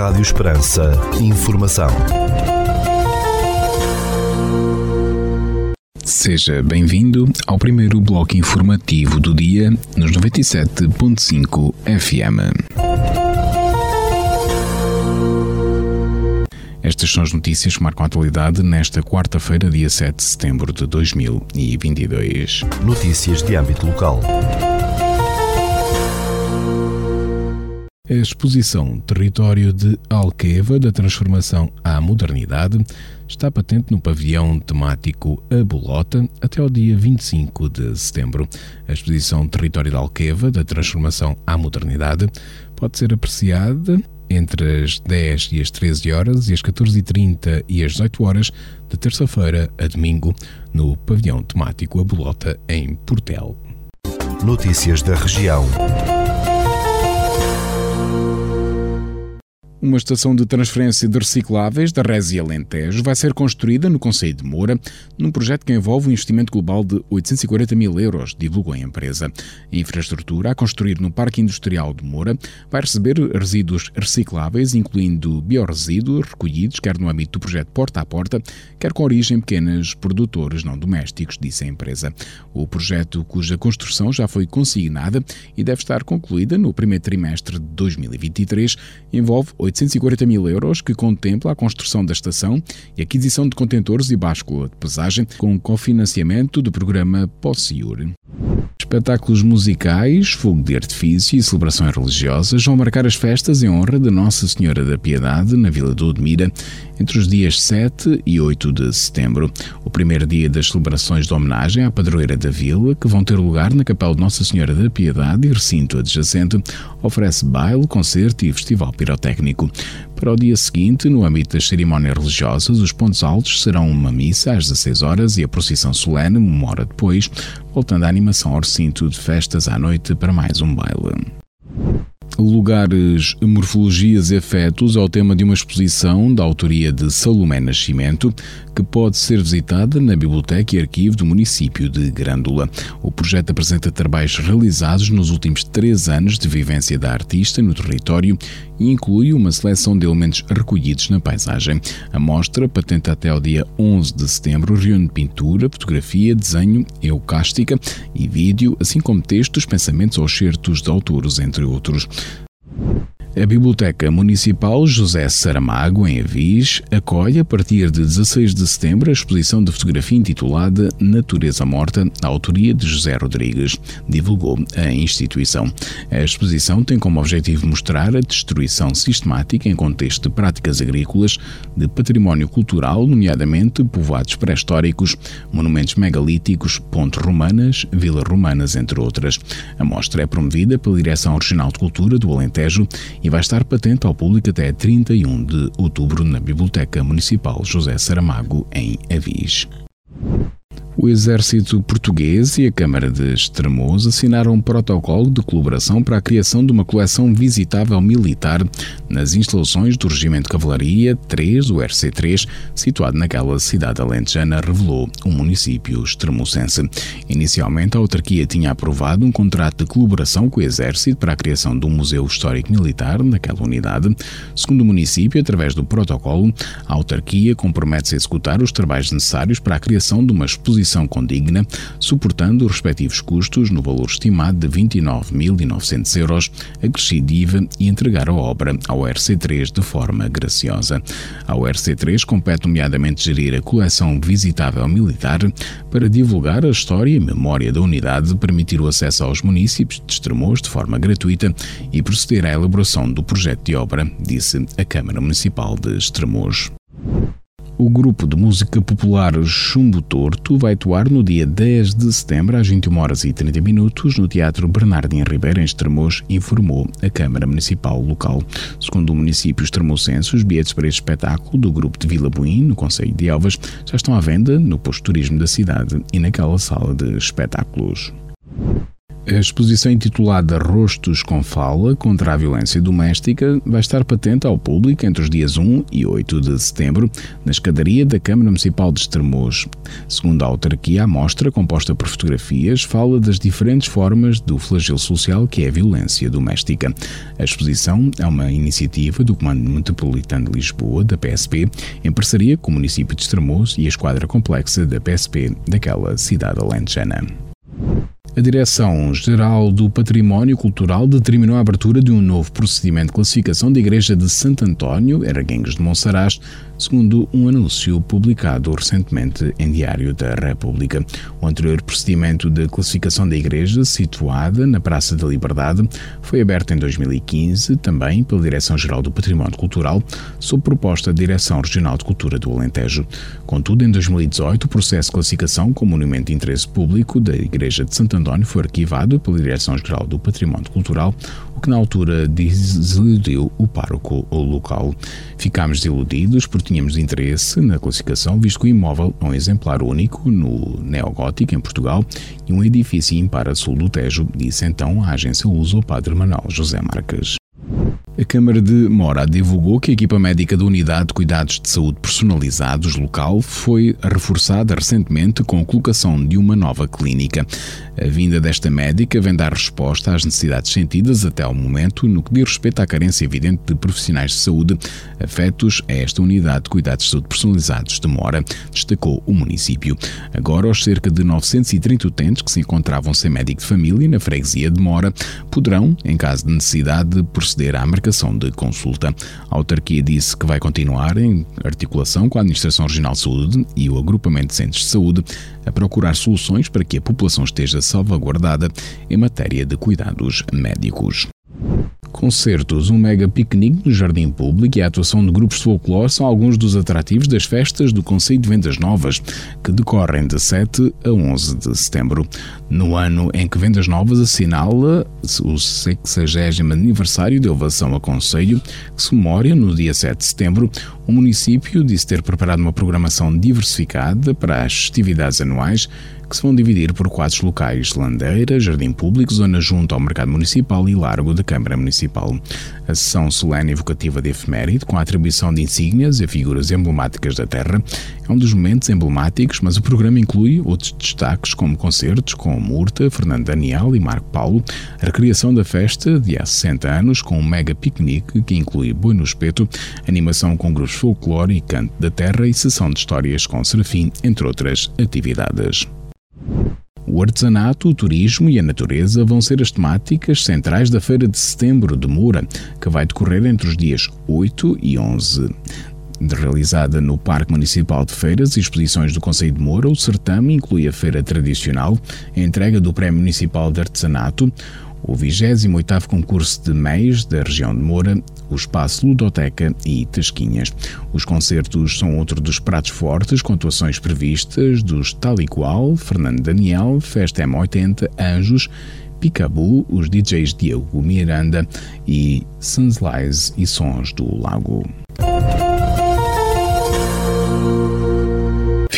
Rádio Esperança. Informação. Seja bem-vindo ao primeiro bloco informativo do dia nos 97.5 FM. Estas são as notícias que marcam a atualidade nesta quarta-feira, dia 7 de setembro de 2022. Notícias de âmbito local. A exposição Território de Alqueva da Transformação à Modernidade está patente no pavilhão temático A Bolota até ao dia 25 de setembro. A exposição Território de Alqueva da Transformação à Modernidade pode ser apreciada entre as 10 e as 13 horas e as 14h30 e as 18 horas de terça-feira a domingo no pavilhão temático A Bolota em Portel. Notícias da região. Uma estação de transferência de recicláveis da Resi Alentejo vai ser construída no Conselho de Moura, num projeto que envolve um investimento global de 840 mil euros, divulgou a empresa. A infraestrutura a construir no Parque Industrial de Moura vai receber resíduos recicláveis, incluindo biorresíduos recolhidos quer no âmbito do projeto Porta a Porta, quer com origem em pequenos produtores não domésticos, disse a empresa. O projeto, cuja construção já foi consignada e deve estar concluída no primeiro trimestre de 2023, envolve 840 mil euros, que contempla a construção da estação e aquisição de contentores e báscula de pesagem, com cofinanciamento do programa Possiur. Espetáculos musicais, fogo de artifício e celebrações religiosas vão marcar as festas em honra de Nossa Senhora da Piedade na Vila de Odmira entre os dias 7 e 8 de setembro. O primeiro dia das celebrações de homenagem à padroeira da vila, que vão ter lugar na Capela de Nossa Senhora da Piedade e recinto adjacente, oferece baile, concerto e festival pirotécnico. Para o dia seguinte, no âmbito das cerimónias religiosas, os pontos altos serão uma missa às 16 horas e a procissão solene uma hora depois, voltando a animação ao recinto de festas à noite para mais um baile. Lugares, Morfologias e Afetos é o tema de uma exposição da autoria de Salomé Nascimento, que pode ser visitada na Biblioteca e Arquivo do município de Grândola. O projeto apresenta trabalhos realizados nos últimos três anos de vivência da artista no território e inclui uma seleção de elementos recolhidos na paisagem. A mostra, patente até ao dia 11 de setembro, reúne pintura, fotografia, desenho, eucástica e vídeo, assim como textos, pensamentos ou certos de autores, entre outros. A Biblioteca Municipal José Saramago, em Avis, acolhe a partir de 16 de setembro a exposição de fotografia intitulada Natureza Morta, na autoria de José Rodrigues, divulgou a instituição. A exposição tem como objetivo mostrar a destruição sistemática em contexto de práticas agrícolas, de património cultural, nomeadamente povoados pré-históricos, monumentos megalíticos, pontes romanas, vilas romanas, entre outras. A mostra é promovida pela Direção Regional de Cultura do Alentejo e vai estar patente ao público até 31 de outubro na Biblioteca Municipal José Saramago, em Avis. O Exército Português e a Câmara de Estremoz assinaram um protocolo de colaboração para a criação de uma coleção visitável militar nas instalações do Regimento de Cavalaria 3, o RC3, situado naquela cidade alentejana, revelou o município extremocense. Inicialmente, a autarquia tinha aprovado um contrato de colaboração com o Exército para a criação de um museu histórico militar naquela unidade. Segundo o município, através do protocolo, a autarquia compromete-se a executar os trabalhos necessários para a criação de uma exposição condigna, suportando os respectivos custos no valor estimado de 29.900 euros, acrescido IVA e entregar a obra ao RC3 de forma graciosa. Ao RC3 compete nomeadamente gerir a coleção visitável militar para divulgar a história e memória da unidade, permitir o acesso aos municípios de Estremoz de forma gratuita e proceder à elaboração do projeto de obra, disse a Câmara Municipal de Estremoz. O grupo de música popular Chumbo Torto vai atuar no dia 10 de setembro às 21 horas e 30 minutos no Teatro Bernardino Ribeiro em Estremoz, informou a Câmara Municipal local. Segundo o município extremocense, os bilhetes para este espetáculo do grupo de Vila Buim, no Conselho de Elvas, já estão à venda no posto turismo da cidade e naquela sala de espetáculos. A exposição intitulada Rostos com Fala contra a Violência Doméstica vai estar patente ao público entre os dias 1 e 8 de setembro na escadaria da Câmara Municipal de Estremoz. Segundo a autarquia, a mostra, composta por fotografias, fala das diferentes formas do flagelo social que é a violência doméstica. A exposição é uma iniciativa do Comando Metropolitano de Lisboa, da PSP, em parceria com o município de Estremoz e a esquadra complexa da PSP daquela cidade alentejana. A Direção-Geral do Património Cultural determinou a abertura de um novo procedimento de classificação da Igreja de Santo António, Araguengues de Monsaraz, segundo um anúncio publicado recentemente em Diário da República. O anterior procedimento de classificação da igreja, situada na Praça da Liberdade, foi aberto em 2015, também pela Direção-Geral do Património Cultural, sob proposta da Direção Regional de Cultura do Alentejo. Contudo, em 2018, o processo de classificação como monumento de interesse público da Igreja de Santo António foi arquivado pela Direção-Geral do Património Cultural, o que na altura desiludiu o pároco local. Ficámos desiludidos porque tínhamos interesse na classificação, visto que o imóvel é um exemplar único no neogótico em Portugal e um edifício impar a sul do Tejo, disse então a agência Luso o padre Manuel José Marques. A Câmara de Mora divulgou que a equipa médica da Unidade de Cuidados de Saúde Personalizados local foi reforçada recentemente com a colocação de uma nova clínica. A vinda desta médica vem dar resposta às necessidades sentidas até ao momento no que diz respeito à carência evidente de profissionais de saúde afetos a esta Unidade de Cuidados de Saúde Personalizados de Mora, destacou o município. Agora, os cerca de 930 utentes que se encontravam sem médico de família na freguesia de Mora poderão, em caso de necessidade, proceder à marcação marcação de consulta. A autarquia disse que vai continuar em articulação com a Administração Regional de Saúde e o Agrupamento de Centros de Saúde a procurar soluções para que a população esteja salvaguardada em matéria de cuidados médicos. Concertos, um mega piquenique no Jardim Público e a atuação de grupos de folclore são alguns dos atrativos das festas do Conselho de Vendas Novas, que decorrem de 7 a 11 de setembro. No ano em que Vendas Novas assinala o 60 aniversário de elevação a Conselho, que se memória no dia 7 de setembro, o município disse ter preparado uma programação diversificada para as festividades anuais que se vão dividir por quadros locais Landeira, Jardim Público, Zona junto ao Mercado Municipal e Largo da Câmara Municipal. A sessão solene evocativa de efeméride, com a atribuição de insígnias a figuras emblemáticas da terra, é um dos momentos emblemáticos, mas o programa inclui outros destaques como concertos com Murta, Fernando Daniel e Marco Paulo, a recriação da festa de há 60 anos com um mega piquenique que inclui boi no espeto, animação com grupos folclore e canto da terra e sessão de histórias com Serafim, entre outras atividades. O artesanato, o turismo e a natureza vão ser as temáticas centrais da Feira de Setembro de Moura, que vai decorrer entre os dias 8 e 11 realizada no Parque Municipal de Feiras e Exposições do Conselho de Moura, o certame inclui a feira tradicional, a entrega do Prémio Municipal de Artesanato, o 28º concurso de MEIs da região de Moura, o espaço Ludoteca e Tasquinhas. Os concertos são outro dos pratos fortes, com atuações previstas dos Tal e Qual, Fernando Daniel, Festa M80, Anjos, Picabu, os DJs Diogo Miranda e Sunslice e Sons do Lago.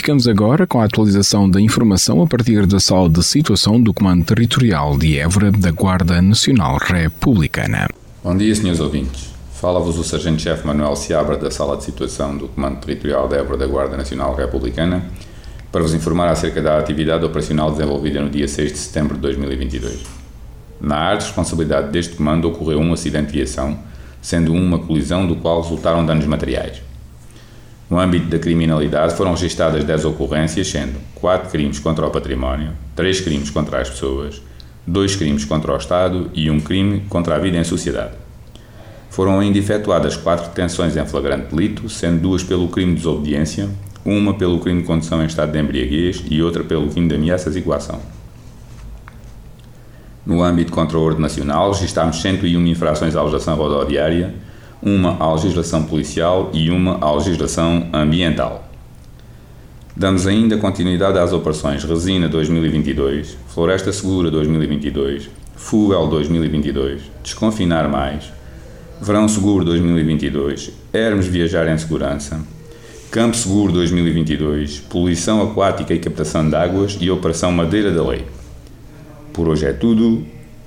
Ficamos agora com a atualização da informação a partir da sala de situação do Comando Territorial de Évora da Guarda Nacional Republicana. Bom dia, senhores ouvintes. Fala-vos o Sargento-Chefe Manuel Seabra da Sala de Situação do Comando Territorial de Évora da Guarda Nacional Republicana para vos informar acerca da atividade operacional desenvolvida no dia 6 de setembro de 2022. Na área de responsabilidade deste comando ocorreu um acidente de viação, sendo uma colisão do qual resultaram danos materiais. No âmbito da criminalidade foram registadas 10 ocorrências, sendo 4 crimes contra o património, 3 crimes contra as pessoas, 2 crimes contra o Estado e 1 crime contra a vida em sociedade. Foram ainda efetuadas 4 detenções em flagrante delito, sendo duas pelo crime de desobediência, uma pelo crime de condução em estado de embriaguez e outra pelo crime de ameaças e coação. No âmbito contra o ordem nacional, registámos 101 infrações à legislação rodoviária, uma à legislação policial e uma à legislação ambiental. Damos ainda continuidade às operações Resina 2022, Floresta Segura 2022, Fugel 2022, Desconfinar Mais, Verão Seguro 2022, Hermes Viajar em Segurança, Campo Seguro 2022, Poluição Aquática e Captação de Águas e Operação Madeira da Lei. Por hoje é tudo.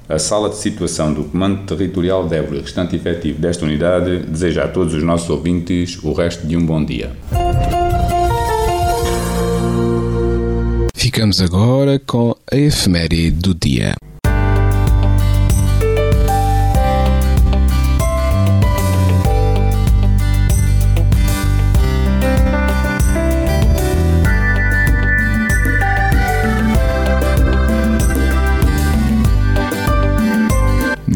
A sala de situação do Comando Territorial de Évora, restante efetivo desta unidade, deseja a todos os nossos ouvintes o resto de um bom dia. Ficamos agora com a efeméride do dia.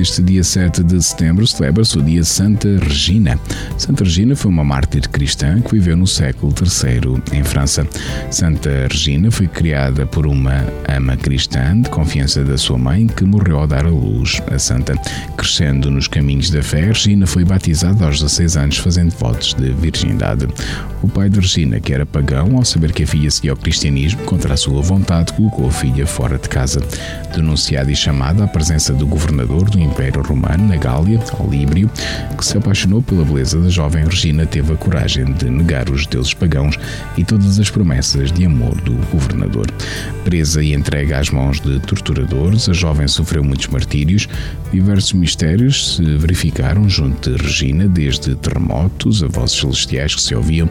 Neste dia 7 de setembro celebra-se o dia Santa Regina. Santa Regina foi uma mártir cristã que viveu no século III em França. Santa Regina foi criada por uma ama cristã de confiança da sua mãe que morreu ao dar a luz a santa. Crescendo nos caminhos da fé, Regina foi batizada aos 16 anos fazendo votos de virgindade. O pai de Regina, que era pagão, ao saber que a filha seguia ao cristianismo contra a sua vontade, colocou a filha fora de casa. Denunciada e chamada à presença do governador do Império Romano na Gália, Líbrio, que se apaixonou pela beleza da jovem Regina, teve a coragem de negar os deuses pagãos e todas as promessas de amor do governador. Presa e entregue às mãos de torturadores, a jovem sofreu muitos martírios. Diversos mistérios se verificaram junto de Regina, desde terremotos a vozes celestiais que se ouviam,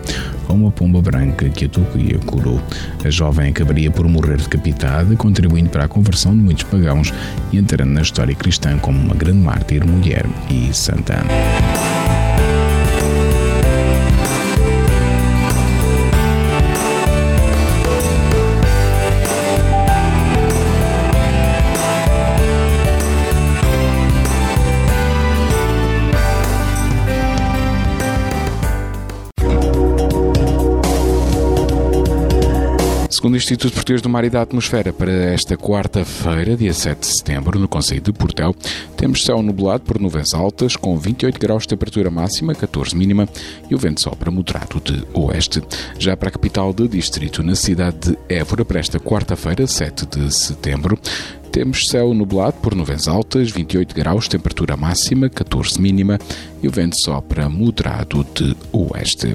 a uma pomba branca que a tocou e a curou. A jovem acabaria por morrer decapitada, contribuindo para a conversão de muitos pagãos e entrando na história cristã como uma grande mártir, mulher e santa. Segundo o Instituto Português do Mar e da Atmosfera, para esta quarta-feira, dia 7 de setembro, no Conselho de Portel, temos céu nublado por nuvens altas, com 28 graus de temperatura máxima, 14 mínima, e o vento sopra moderado de oeste. Já para a capital do distrito, na cidade de Évora, para esta quarta-feira, 7 de setembro, temos céu nublado por nuvens altas, 28 graus, temperatura máxima, 14 mínima, e o vento sopra moderado de oeste.